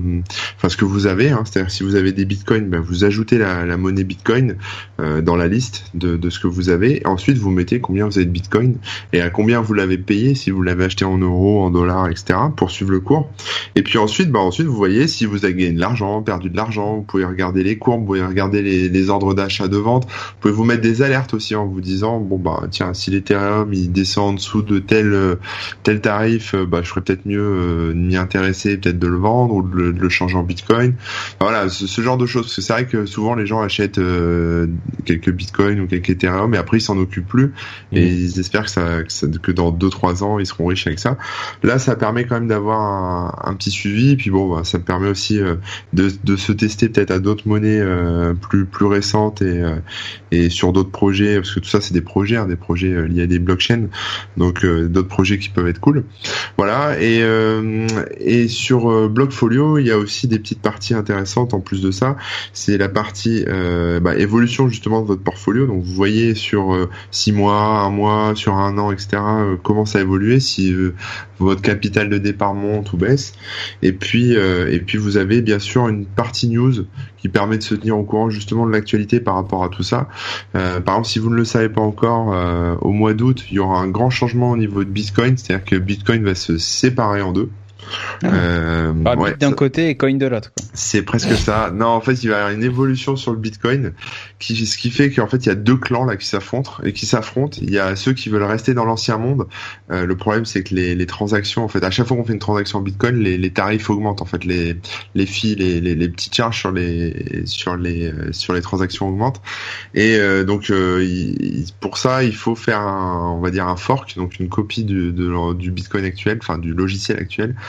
[SPEAKER 2] enfin ce que vous avez, hein, c'est-à-dire si vous avez des Bitcoins, bah, vous ajoutez la, monnaie Bitcoin euh, dans la liste de, ce que vous avez. Ensuite vous mettez combien vous avez de Bitcoin et à combien vous l'avez payé, si vous l'avez acheté en euros, en dollars, etc. pour suivre le cours. Et puis ensuite, bah ensuite vous voyez si vous avez gagné de l'argent, perdu de l'argent, vous pouvez regarder les courbes, vous pouvez regarder les, ordres d'achat de vente, vous pouvez vous mettre des alertes aussi en vous disant bon bah tiens si l'Ethereum il descend en dessous de tel euh, tel tarif, bah je ferais peut-être mieux m'y intéresser, peut-être de le vendre ou de le, changer en bitcoin. voilà, ce, genre de choses. Parce que c'est vrai que souvent les gens achètent euh, quelques bitcoins ou quelques ethereum et après ils s'en occupent plus et mmh. ils espèrent que ça, que, dans deux trois ans ils seront riches avec ça. Là, ça permet quand même d'avoir un, petit suivi. Et puis bon, bah, ça permet aussi euh, de, de se tester peut-être à d'autres monnaies euh, plus plus récentes et et sur d'autres projets parce que tout ça c'est des projets, hein, des projets liés à des blockchains. Donc d'autres projets qui peuvent être cool. Voilà et et sur Blockfolio, il y a aussi des petites parties intéressantes en plus de ça. C'est la partie euh, bah, évolution justement de votre portfolio. Donc vous voyez sur euh, six mois, un mois, sur un an, etc. Euh, comment ça a évolué, si votre capital de départ monte ou baisse. Et puis et puis vous avez bien sûr une partie news qui permet de se tenir au courant justement de l'actualité par rapport à tout ça. par exemple, si vous ne le savez pas encore, au mois d'août, il y aura un grand changement au niveau de Bitcoin, c'est-à-dire que Bitcoin va se séparer en deux.
[SPEAKER 3] Ah. Euh, d'un côté et coin de l'autre.
[SPEAKER 2] C'est presque ça. Non, en fait, il va y avoir une évolution sur le Bitcoin, qui, ce qui fait qu'en fait, il y a deux clans là qui s'affrontent et qui s'affrontent. Il y a ceux qui veulent rester dans l'ancien monde. Euh, le problème, c'est que les, les, transactions, en fait, à chaque fois qu'on fait une transaction en Bitcoin, les, les tarifs augmentent. En fait, les les fees, les, les, les petites charges sur les sur les euh, sur les transactions augmentent. Et euh, donc, euh, pour ça, il faut faire un, on va dire un fork, donc une copie du, de, du Bitcoin actuel, enfin du logiciel actuel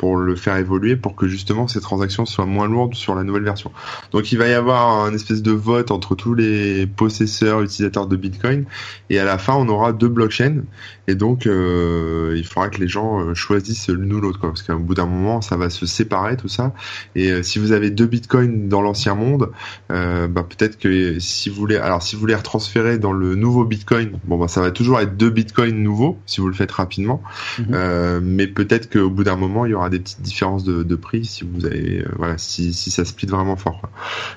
[SPEAKER 2] pour le faire évoluer pour que justement ces transactions soient moins lourdes sur la nouvelle version. Donc il va y avoir un espèce de vote entre tous les possesseurs, utilisateurs de Bitcoin et à la fin on aura deux blockchains et donc euh, il faudra que les gens euh, choisissent l'une ou l'autre parce qu'à bout d'un moment ça va se séparer tout ça et euh, si vous avez deux Bitcoins dans l'ancien monde, bah, peut-être que si vous voulez alors si vous voulez retransférer dans le nouveau Bitcoin, bon bah ça va toujours être deux Bitcoins nouveaux si vous le faites rapidement, mhm. mais peut-être qu'au bout d'un moment il y aura des petites différences de, prix si vous avez euh, voilà si, si ça split vraiment fort.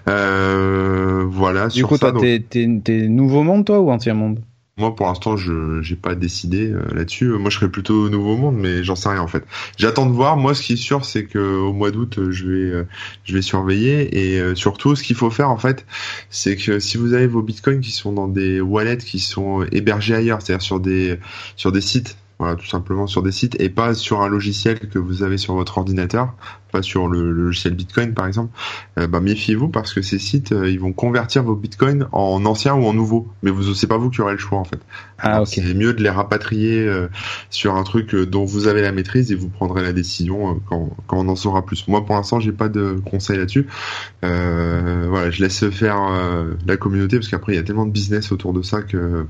[SPEAKER 2] Euh, voilà.
[SPEAKER 3] Du coup, toi, t'es nouveau monde toi ou ancien monde?
[SPEAKER 2] Moi, pour l'instant, je j'ai pas décidé euh, là-dessus. Moi, je serais plutôt nouveau monde, mais j'en sais rien en fait. J'attends de voir. Moi, ce qui est sûr, c'est que au mois d'août, je vais je vais surveiller et surtout, ce qu'il faut faire en fait, c'est que si vous avez vos bitcoins qui sont dans des wallets qui sont hébergés ailleurs, c'est-à-dire sur des sur des sites voilà, tout simplement sur des sites et pas sur un logiciel que vous avez sur votre ordinateur, pas sur le, logiciel Bitcoin par exemple. Euh, bah, méfiez-vous parce que ces sites, euh, ils vont convertir vos Bitcoins en anciens ou en nouveaux, mais vous c'est pas vous qui aurez le choix en fait.
[SPEAKER 3] Ah, ok.
[SPEAKER 2] C'est mieux de les rapatrier euh, sur un truc dont vous avez la maîtrise et vous prendrez la décision quand, quand on en saura plus. Moi pour l'instant j'ai pas de conseils là-dessus. voilà, je laisse faire la communauté parce qu'après il y a tellement de business autour de ça que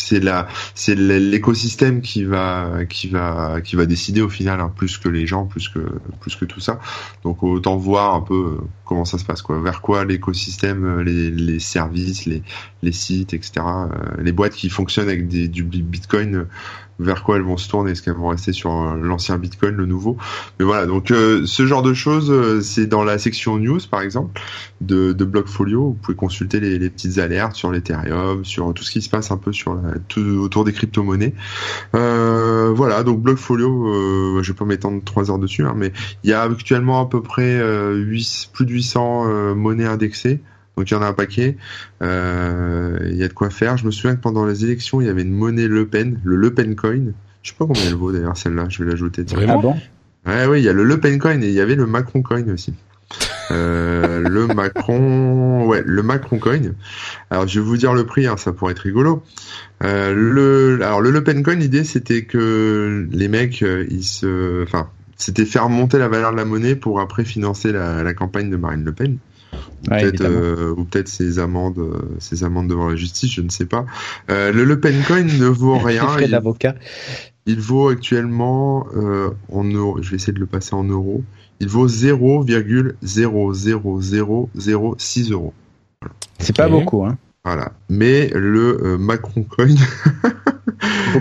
[SPEAKER 2] c'est la c'est l'écosystème qui va qui va qui va décider au final hein, plus que les gens plus que plus que tout ça. Donc autant voir un peu euh, comment ça se passe quoi. Vers quoi l'écosystème euh, les, services les les sites etc euh, les boîtes qui fonctionnent avec du bitcoin vers quoi elles vont se tourner, est-ce qu'elles vont rester sur euh, l'ancien Bitcoin, le nouveau? Mais voilà, donc euh, ce genre de choses, euh, c'est dans la section news par exemple de, de Blockfolio. Vous pouvez consulter les, petites alertes sur l'Ethereum, sur tout ce qui se passe un peu sur tout, autour des crypto-monnaies. voilà, donc Blockfolio, je vais pas m'étendre trois heures dessus, hein, mais il y a actuellement à peu près 8, plus de 800 monnaies indexées. Donc il y en a un paquet. Euh, il y a de quoi faire. Je me souviens que pendant les élections, il y avait une monnaie Le Pen, le Le Pen Coin. Je sais pas combien elle vaut d'ailleurs celle-là. Je vais l'ajouter.
[SPEAKER 3] Ah bon
[SPEAKER 2] Ouais, oui, il y a le Le Pen Coin et il y avait le Macron Coin aussi. Euh, le Macron, ouais, le Macron Coin. Alors je vais vous dire le prix, hein, ça pourrait être rigolo. Euh, le, alors le Le Pen Coin, l'idée c'était que les mecs, ils se, enfin, c'était faire monter la valeur de la monnaie pour après financer la, la campagne de Marine Le Pen peut-être euh, ou peut-être ses amendes ses euh, amendes devant la justice je ne sais pas. Euh, le Le Pen Coin ne vaut <laughs> rien.
[SPEAKER 3] Il, d'avocat
[SPEAKER 2] il vaut actuellement en euros je vais essayer de le passer en euros. Il vaut 0,00006 euros.
[SPEAKER 3] C'est pas beaucoup hein.
[SPEAKER 2] Voilà. Mais le Macron Coin <laughs>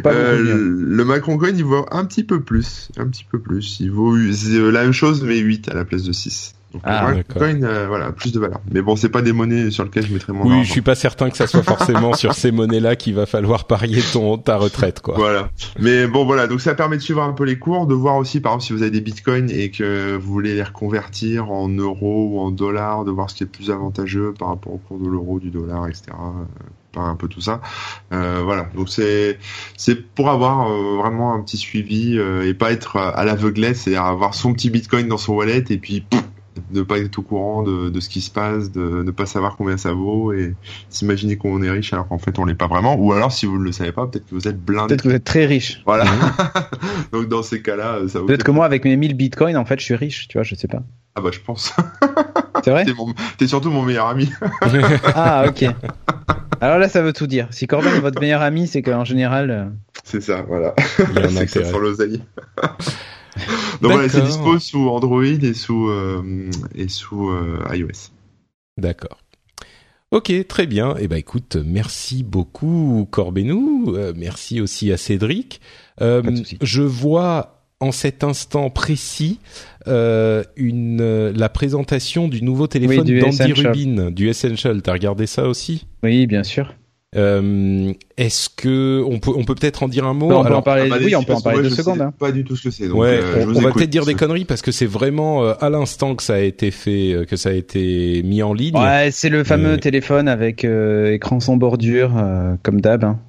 [SPEAKER 2] le Macron Coin il vaut un petit peu plus un petit peu plus. Il vaut la même chose mais 8 à la place de 6
[SPEAKER 3] ah,
[SPEAKER 2] Bitcoin, euh, voilà, plus de valeur. Mais bon, c'est pas des monnaies sur lesquelles je mettrais mon
[SPEAKER 1] Oui, je suis pas certain que ça soit forcément sur ces monnaies-là qu'il va falloir parier ton ta retraite, quoi.
[SPEAKER 2] Voilà. Mais bon, voilà, donc ça permet de suivre un peu les cours, de voir aussi, par exemple, si vous avez des bitcoins et que vous voulez les reconvertir en euros ou en dollars, de voir ce qui est plus avantageux par rapport au cours de l'euro, du dollar, etc prépare un peu tout ça. Euh, voilà, donc c'est c'est pour avoir euh, vraiment un petit suivi et pas être à l'aveuglette, c'est avoir son petit Bitcoin dans son wallet et puis ne pas être au courant de, de, ce qui se passe, de ne pas savoir combien ça vaut et s'imaginer qu'on est riche alors qu'en fait on l'est pas vraiment. Ou alors si vous ne le savez pas, peut-être que vous êtes blindé.
[SPEAKER 3] Peut-être que vous êtes très riche.
[SPEAKER 2] Voilà. <laughs> Donc dans ces cas-là, ça
[SPEAKER 3] vaut. Peut-être que moi avec mes 1000 bitcoins, en fait, je suis riche, tu vois, je sais pas.
[SPEAKER 2] Ah bah je pense. <laughs>
[SPEAKER 3] C'est vrai
[SPEAKER 2] T'es surtout mon meilleur ami. <laughs>
[SPEAKER 3] ah ok. Alors là, ça veut tout dire. Si Corbin est votre meilleur ami, c'est qu'en général. Euh,
[SPEAKER 2] c'est ça, voilà. c'est que ça sent l'oseille. Donc voilà, c'est dispo sous Android et sous euh, et sous euh, iOS.
[SPEAKER 1] D'accord. Ok, très bien. Eh ben écoute, merci beaucoup Corbenou. Euh, merci aussi à Cédric. je vois en cet instant précis une la présentation du nouveau téléphone d'Andy Rubin du Essential. T'as regardé ça aussi?
[SPEAKER 3] Oui, bien sûr.
[SPEAKER 1] Euh, Est-ce que on peut on peut peut-être en dire un mot
[SPEAKER 3] On peut en parler. oui, on peut en parler deux secondes. Hein.
[SPEAKER 2] Pas du tout ce que c'est.
[SPEAKER 1] Ouais, euh, on, va peut-être dire des conneries parce que c'est vraiment euh, à l'instant que ça a été fait, euh, que ça a été mis en ligne.
[SPEAKER 3] Ouais, c'est le fameux téléphone avec écran sans bordure, comme d'hab. Hein.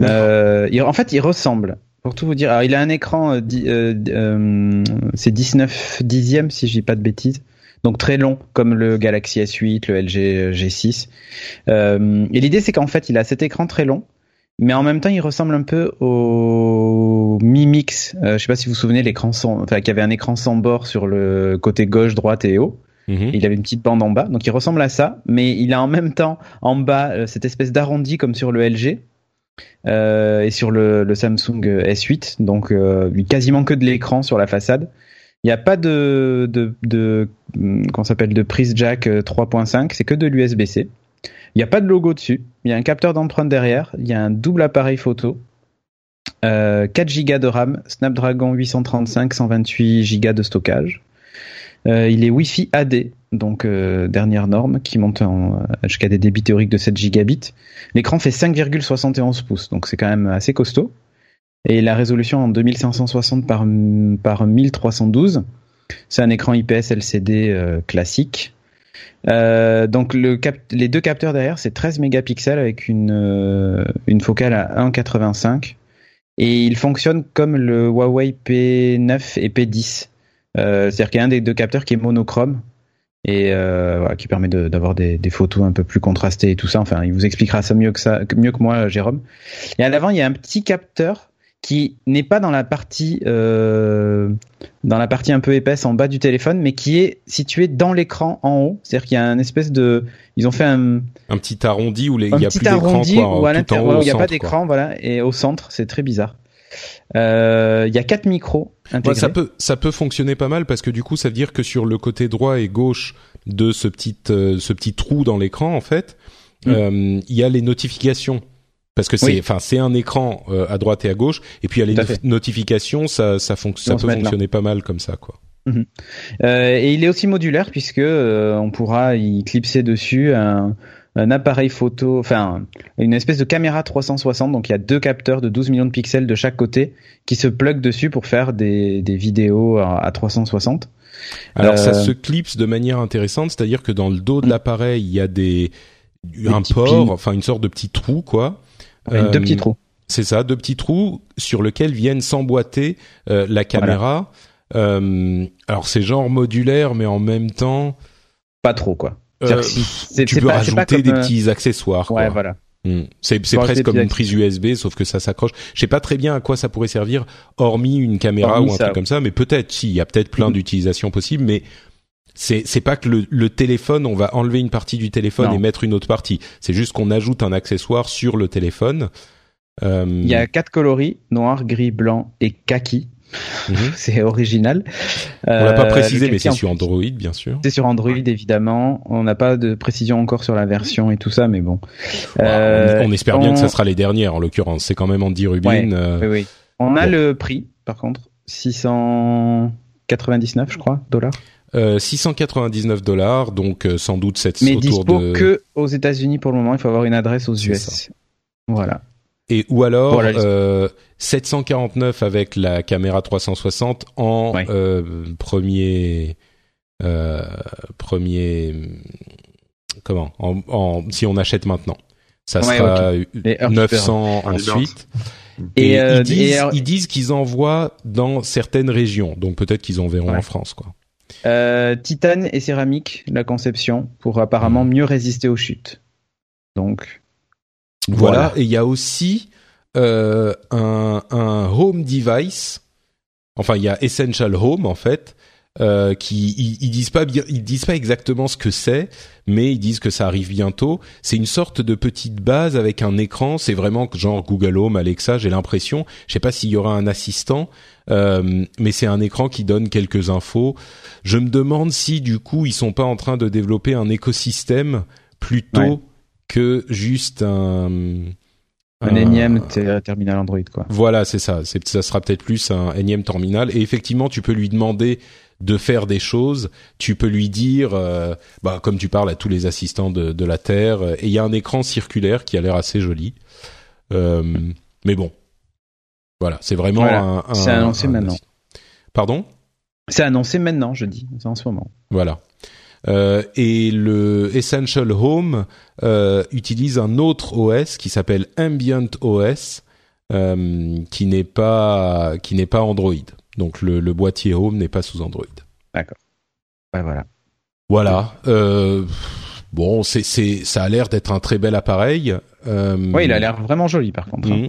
[SPEAKER 3] en fait, il ressemble. Pour tout vous dire, alors, il a un écran, c'est 19 dixièmes si je dis pas de bêtises donc très long comme le Galaxy S8, le LG G6. Euh, et l'idée c'est qu'en fait il a cet écran très long, mais en même temps il ressemble un peu au Mi Mix. Euh, je sais pas si vous vous souvenez l'écran sans, enfin qui avait un écran sans bord sur le côté gauche, droite et haut. Mhm. Il avait une petite bande en bas, donc il ressemble à ça, mais il a en même temps en bas euh, cette espèce d'arrondi comme sur le LG. Euh, et sur le, le, Samsung S8, donc euh, quasiment que de l'écran sur la façade. Il n'y a pas de, de, de prise jack 3.5, euh, c'est que de l'USB-C. Il n'y a pas de logo dessus. Il y a un capteur d'empreinte derrière. Il y a un double appareil photo. Euh, 4 Go de RAM, Snapdragon 835, 128 Go de stockage. Euh, il est Wi-Fi AD, donc euh, dernière norme, qui monte jusqu'à des débits théoriques de 7 gigabits. L'écran fait 5,71 pouces, donc c'est quand même assez costaud et la résolution en 2560 par, par 1312. C'est un écran IPS LCD euh, classique. Euh, donc les deux capteurs derrière, c'est 13 mégapixels avec une, euh, une focale à 1,85 et il fonctionne comme le Huawei P9 et P10. Euh, C'est-à-dire qu'il y a un des deux capteurs qui est monochrome et qui permet d'avoir des, des, photos un peu plus contrastées et tout ça. Enfin, il vous expliquera ça mieux que ça, mieux que moi, Jérôme. Et à l'avant, il y a un petit capteur qui n'est pas dans la partie euh, dans la partie un peu épaisse en bas du téléphone, mais qui est situé dans l'écran en haut. C'est-à-dire qu'il y a un espèce de, ils ont fait un
[SPEAKER 1] un petit arrondi où les, il y a plus d'écran quoi,
[SPEAKER 3] tout en haut, il n'y a pas d'écran, voilà, et au centre, c'est très bizarre. Euh, il y a quatre micros intégrés.
[SPEAKER 1] ça peut ça peut fonctionner pas mal parce que du coup ça veut dire que sur le côté droit et gauche de ce petit euh, ce petit trou dans l'écran en fait, mm. il y a les notifications parce que c'est enfin c'est un écran euh, à droite et à gauche et puis il y a les notifications ça ça, ça peut fonctionner pas mal comme ça quoi.
[SPEAKER 3] Mhm. Euh, et il est aussi modulaire puisque euh, on pourra y clipser dessus un, un appareil photo, enfin une espèce de caméra 360. Donc il y a deux capteurs de 12 millions de pixels de chaque côté qui se plug dessus pour faire des, des vidéos à, 360.
[SPEAKER 1] Alors ça se clipse de manière intéressante, c'est-à-dire que dans le dos de l'appareil il y a des un port, enfin une sorte de petit trou quoi
[SPEAKER 3] deux petits euh, trous.
[SPEAKER 1] C'est ça, deux petits trous sur lesquels viennent s'emboîter euh, la caméra. Euh, alors c'est genre modulaire, mais en même temps
[SPEAKER 3] pas trop quoi.
[SPEAKER 1] tu peux rajouter des petits accessoires. Quoi.
[SPEAKER 3] Ouais, voilà.
[SPEAKER 1] Hmm. C'est presque comme une prise USB, sauf que ça s'accroche. Je sais pas très bien à quoi ça pourrait servir, hormis une caméra ou un truc comme ça, mais peut-être, si, il y a peut-être plein mm. d'utilisations possibles, mais c'est c'est pas que le, le, téléphone, on va enlever une partie du téléphone et mettre une autre partie. C'est juste qu'on ajoute un accessoire sur le téléphone.
[SPEAKER 3] Euh... Il y a quatre coloris noir, gris, blanc et kaki. Mhm. <laughs> c'est original.
[SPEAKER 1] On l'a pas euh, précisé, mais c'est sur Android, bien sûr.
[SPEAKER 3] C'est sur Android, évidemment. On n'a pas de précision encore sur la version et tout ça, mais bon.
[SPEAKER 1] Euh, on, espère bien que ça sera les dernières, en l'occurrence. C'est quand même Andy Rubin.
[SPEAKER 3] Euh, oui, oui. On a le prix, par contre, 699, je crois, dollars.
[SPEAKER 1] 699 euh, dollars, donc euh, sans doute cette
[SPEAKER 3] Mais autour dispo de... que aux États-Unis pour le moment. Il faut avoir une adresse aux US. Voilà.
[SPEAKER 1] Et ou alors euh, 749 avec la caméra 360 en euh, premier premier comment en, en, si on achète maintenant. Ça
[SPEAKER 3] Ouais,
[SPEAKER 1] sera
[SPEAKER 3] Les heures
[SPEAKER 1] 900
[SPEAKER 2] Ah, les
[SPEAKER 1] ensuite.
[SPEAKER 3] Et,
[SPEAKER 1] Et,
[SPEAKER 3] euh,
[SPEAKER 1] ils disent,
[SPEAKER 3] et alors-
[SPEAKER 1] ils disent qu'ils envoient dans certaines régions. Donc peut-être qu'ils enverront
[SPEAKER 3] Ouais.
[SPEAKER 1] en France, quoi.
[SPEAKER 3] Euh, titane et céramique, la conception, pour apparemment mieux résister aux chutes. Donc,
[SPEAKER 1] Voilà.
[SPEAKER 3] Voilà.
[SPEAKER 1] Et il y a aussi euh, un, un home device. Enfin, il y a Essential Home en fait. Euh, qui ils, ils disent pas ils disent pas exactement ce que c'est, mais ils disent que ça arrive bientôt. C'est une sorte de petite base avec un écran. C'est vraiment genre Google Home, Alexa. J'ai l'impression. Je sais pas s'il y aura un assistant, euh, mais c'est un écran qui donne quelques infos. Je me demande si du coup ils sont pas en train de développer un écosystème plutôt
[SPEAKER 3] Ouais.
[SPEAKER 1] que juste un
[SPEAKER 3] un énième ter- terminal Android, quoi.
[SPEAKER 1] voilà, c'est ça. Ça sera peut-être plus un énième terminal. Et effectivement, tu peux lui demander de faire des choses. Tu peux lui dire, euh, bah, comme tu parles à tous les assistants de, de la Terre. euh, Et il y a un écran circulaire qui a l'air assez joli. Euh, mais bon, voilà, c'est vraiment
[SPEAKER 3] Voilà.
[SPEAKER 1] un, un-
[SPEAKER 3] C'est annoncé
[SPEAKER 1] un-
[SPEAKER 3] maintenant.
[SPEAKER 1] Pardon?
[SPEAKER 3] C'est annoncé maintenant, je dis, c'est en ce moment.
[SPEAKER 1] Voilà. Euh, et le Essential Home euh, utilise un autre OS qui s'appelle Ambient OS, euh, qui n'est pas qui n'est pas Android. Donc le, le boîtier Home n'est pas sous Android.
[SPEAKER 3] Ouais, voilà.
[SPEAKER 1] Voilà. Euh, bon, c'est c'est ça a l'air d'être un très bel appareil. Euh,
[SPEAKER 3] Ouais, il a l'air vraiment joli, par contre. hein.
[SPEAKER 1] Mhm.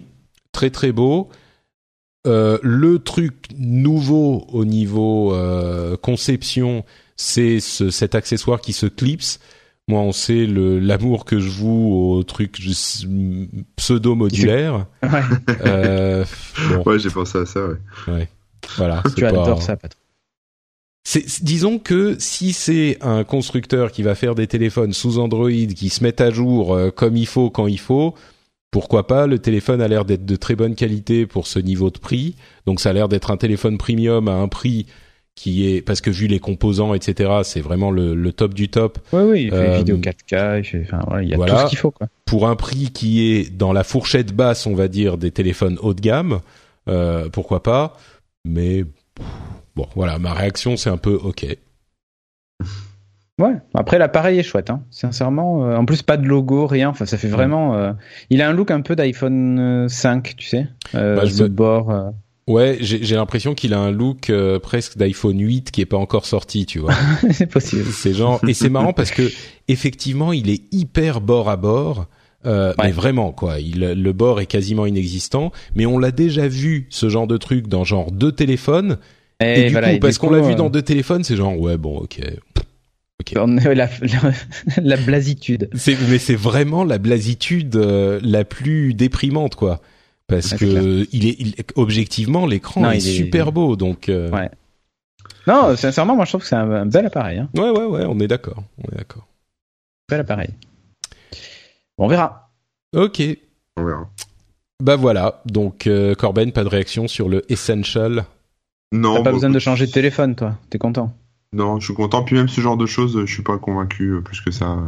[SPEAKER 1] Très très beau. Euh, le truc nouveau au niveau euh, conception, c'est ce, cet accessoire qui se clipse. Moi, on sait le l'amour que je voue au truc pseudo modulaire.
[SPEAKER 3] Ouais.
[SPEAKER 1] Euh, <laughs> bon,
[SPEAKER 2] Ouais, j'ai pensé à ça, ouais.
[SPEAKER 1] Voilà.
[SPEAKER 3] tu
[SPEAKER 1] pas-
[SPEAKER 3] adores ça, Patrick.
[SPEAKER 1] C'est- disons que si c'est un constructeur qui va faire des téléphones sous Android qui se mettent à jour euh, comme il faut quand il faut, pourquoi pas Le téléphone a l'air d'être de très bonne qualité pour ce niveau de prix, donc ça a l'air d'être un téléphone premium à un prix qui est parce que vu les composants etc, c'est vraiment le, le top du top
[SPEAKER 3] Oui, oui, il fait
[SPEAKER 1] Euh,
[SPEAKER 3] vidéo 4K, il fait, enfin, voilà, il y a
[SPEAKER 1] voilà.
[SPEAKER 3] tout ce qu'il faut, quoi.
[SPEAKER 1] pour un prix qui est dans la fourchette basse, on va dire, des téléphones haut de gamme. euh, pourquoi pas Mais bon, voilà, ma réaction c'est un peu ok.
[SPEAKER 3] Ouais. Après, l'appareil est chouette, hein. Sincèrement. euh, en plus, pas de logo, rien. Enfin, ça fait vraiment. euh, Il a un look un peu d'iPhone euh, 5, tu sais. Euh,
[SPEAKER 1] Bah, je
[SPEAKER 3] ce
[SPEAKER 1] me-
[SPEAKER 3] bord. euh,
[SPEAKER 1] Ouais, j'ai l'impression qu'il a un look euh, presque d'iPhone 8 qui est pas encore sorti, tu vois. <laughs>
[SPEAKER 3] c'est possible.
[SPEAKER 1] c'est genre et c'est marrant parce que effectivement, il est hyper bord à bord. Euh,
[SPEAKER 3] Ouais.
[SPEAKER 1] Mais vraiment, quoi. Il, le bord est quasiment inexistant. Mais on l'a déjà vu ce genre de truc dans genre deux téléphones. Et,
[SPEAKER 3] Et,
[SPEAKER 1] du
[SPEAKER 3] voilà,
[SPEAKER 1] coup,
[SPEAKER 3] et
[SPEAKER 1] parce qu'on l'a vu
[SPEAKER 3] euh,
[SPEAKER 1] dans deux téléphones, c'est genre ouais, bon, ok.
[SPEAKER 3] la, la, <laughs> la blasitude.
[SPEAKER 1] Mais c'est vraiment la blasitude euh, la plus déprimante, quoi. Parce que il est il- objectivement l'écran est, super beau, donc. euh,
[SPEAKER 3] Ouais. Non, sincèrement, moi, je trouve que c'est un, un bel appareil. Hein.
[SPEAKER 1] ouais, ouais, ouais, on est d'accord, on est d'accord.
[SPEAKER 3] Bel appareil. On verra.
[SPEAKER 1] Ok.
[SPEAKER 2] On verra.
[SPEAKER 1] Bah voilà, donc euh, Corben, pas de réaction sur le Essential.
[SPEAKER 2] Non,
[SPEAKER 3] T'as pas
[SPEAKER 2] bah,
[SPEAKER 3] besoin de changer de téléphone, toi. T'es content.
[SPEAKER 2] Non, je suis content. Puis même ce genre de choses, je suis pas convaincu euh, plus que ça.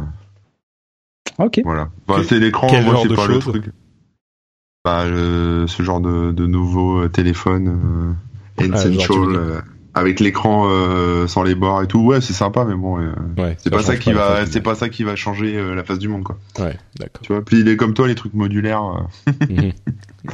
[SPEAKER 3] Ok.
[SPEAKER 2] Voilà. Bah,
[SPEAKER 1] Que-
[SPEAKER 2] c'est l'écran,
[SPEAKER 1] quel
[SPEAKER 2] moi
[SPEAKER 1] genre
[SPEAKER 2] c'est
[SPEAKER 1] de
[SPEAKER 2] pas le
[SPEAKER 1] choses
[SPEAKER 2] truc. Bah, le- ce genre de, de nouveau euh, téléphone euh,
[SPEAKER 1] Ah,
[SPEAKER 2] Essential euh, avec l'écran euh, sans les bords et tout. Ouais, c'est sympa, mais bon, euh,
[SPEAKER 1] Ouais.
[SPEAKER 2] c'est pas ça qui va, c'est pas ça qui va changer euh, la face du monde, quoi.
[SPEAKER 1] Ouais, d'accord.
[SPEAKER 2] Tu vois. Puis il est comme toi, les trucs modulaires. euh,
[SPEAKER 1] Mhm. <laughs>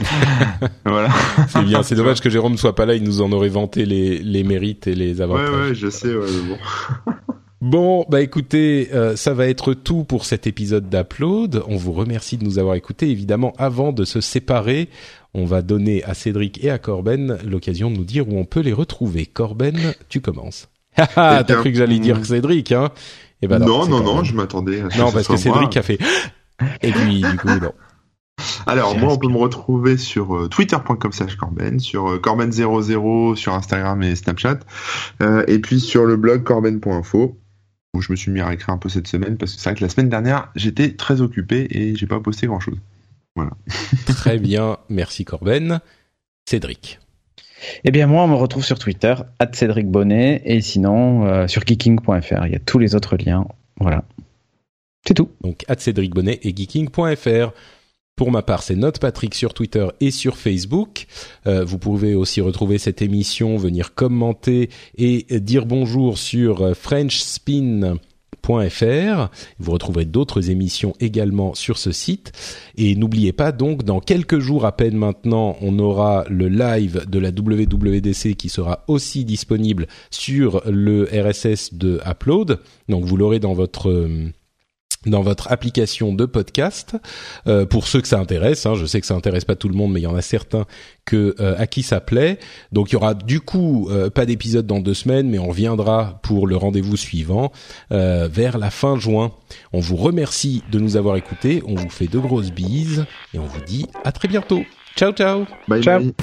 [SPEAKER 2] voilà. <laughs>
[SPEAKER 1] C'est bien, c'est dommage que Jérôme soit pas là, il nous en aurait vanté les, les mérites et les
[SPEAKER 2] Ouais,
[SPEAKER 1] avantages.
[SPEAKER 2] ouais, je sais. Ouais, mais bon. <laughs>
[SPEAKER 1] Bon, bah écoutez, euh, ça va être tout pour cet épisode d'Upload. On vous remercie de nous avoir écoutés. Évidemment, avant de se séparer, on va donner à Cédric et à Corben l'occasion de nous dire où on peut les retrouver. Corben, tu commences. <laughs> Ah, ah,
[SPEAKER 2] Eh
[SPEAKER 1] t'as cru que j'allais dire
[SPEAKER 2] mm.
[SPEAKER 1] Cédric, hein Eh ben
[SPEAKER 2] non, non, non, je m'attendais.
[SPEAKER 1] Non,
[SPEAKER 2] ce
[SPEAKER 1] parce que. Cédric a fait. <laughs> Et puis, du coup, non.
[SPEAKER 2] Alors, moi, on peut me retrouver sur euh, twitter.com slash Corben, sur euh, Corben00 sur Instagram et Snapchat, euh, et puis sur le blog corben.info, où je me suis mis à écrire un peu cette semaine, parce que c'est vrai que la semaine dernière, j'étais très occupé et j'ai pas posté grand <laughs>
[SPEAKER 1] Très bien, merci Corben. Cédric.
[SPEAKER 3] Eh bien, moi, on me retrouve sur Twitter, Cédric Bonnet, et sinon, euh, sur geeking.fr. Il y a tous les autres liens. Voilà. C'est tout.
[SPEAKER 1] Donc, at Cédric Bonnet et geeking.fr. Pour ma part, c'est Note Patrick sur Twitter et sur Facebook. Euh, vous pouvez aussi retrouver cette émission, venir commenter et dire bonjour sur euh, French Spin Vous retrouverez d'autres émissions également sur ce site. Et n'oubliez pas donc, dans quelques jours à peine maintenant, on aura le live de la WWDC qui sera aussi disponible sur le RSS de Upload. Donc vous l'aurez dans votre euh, dans votre application de podcast. Euh, pour ceux que ça intéresse, hein, je sais que ça intéresse pas tout le monde, mais il y en a certains que euh, à qui ça plaît. Donc il y aura du coup euh, pas d'épisode dans deux semaines, mais on reviendra pour le rendez-vous suivant vers la fin juin. On vous remercie de nous avoir écoutés, on vous fait de grosses bises et on vous dit à très bientôt. Ciao ciao.
[SPEAKER 2] Bye
[SPEAKER 3] Ciao.
[SPEAKER 2] bye.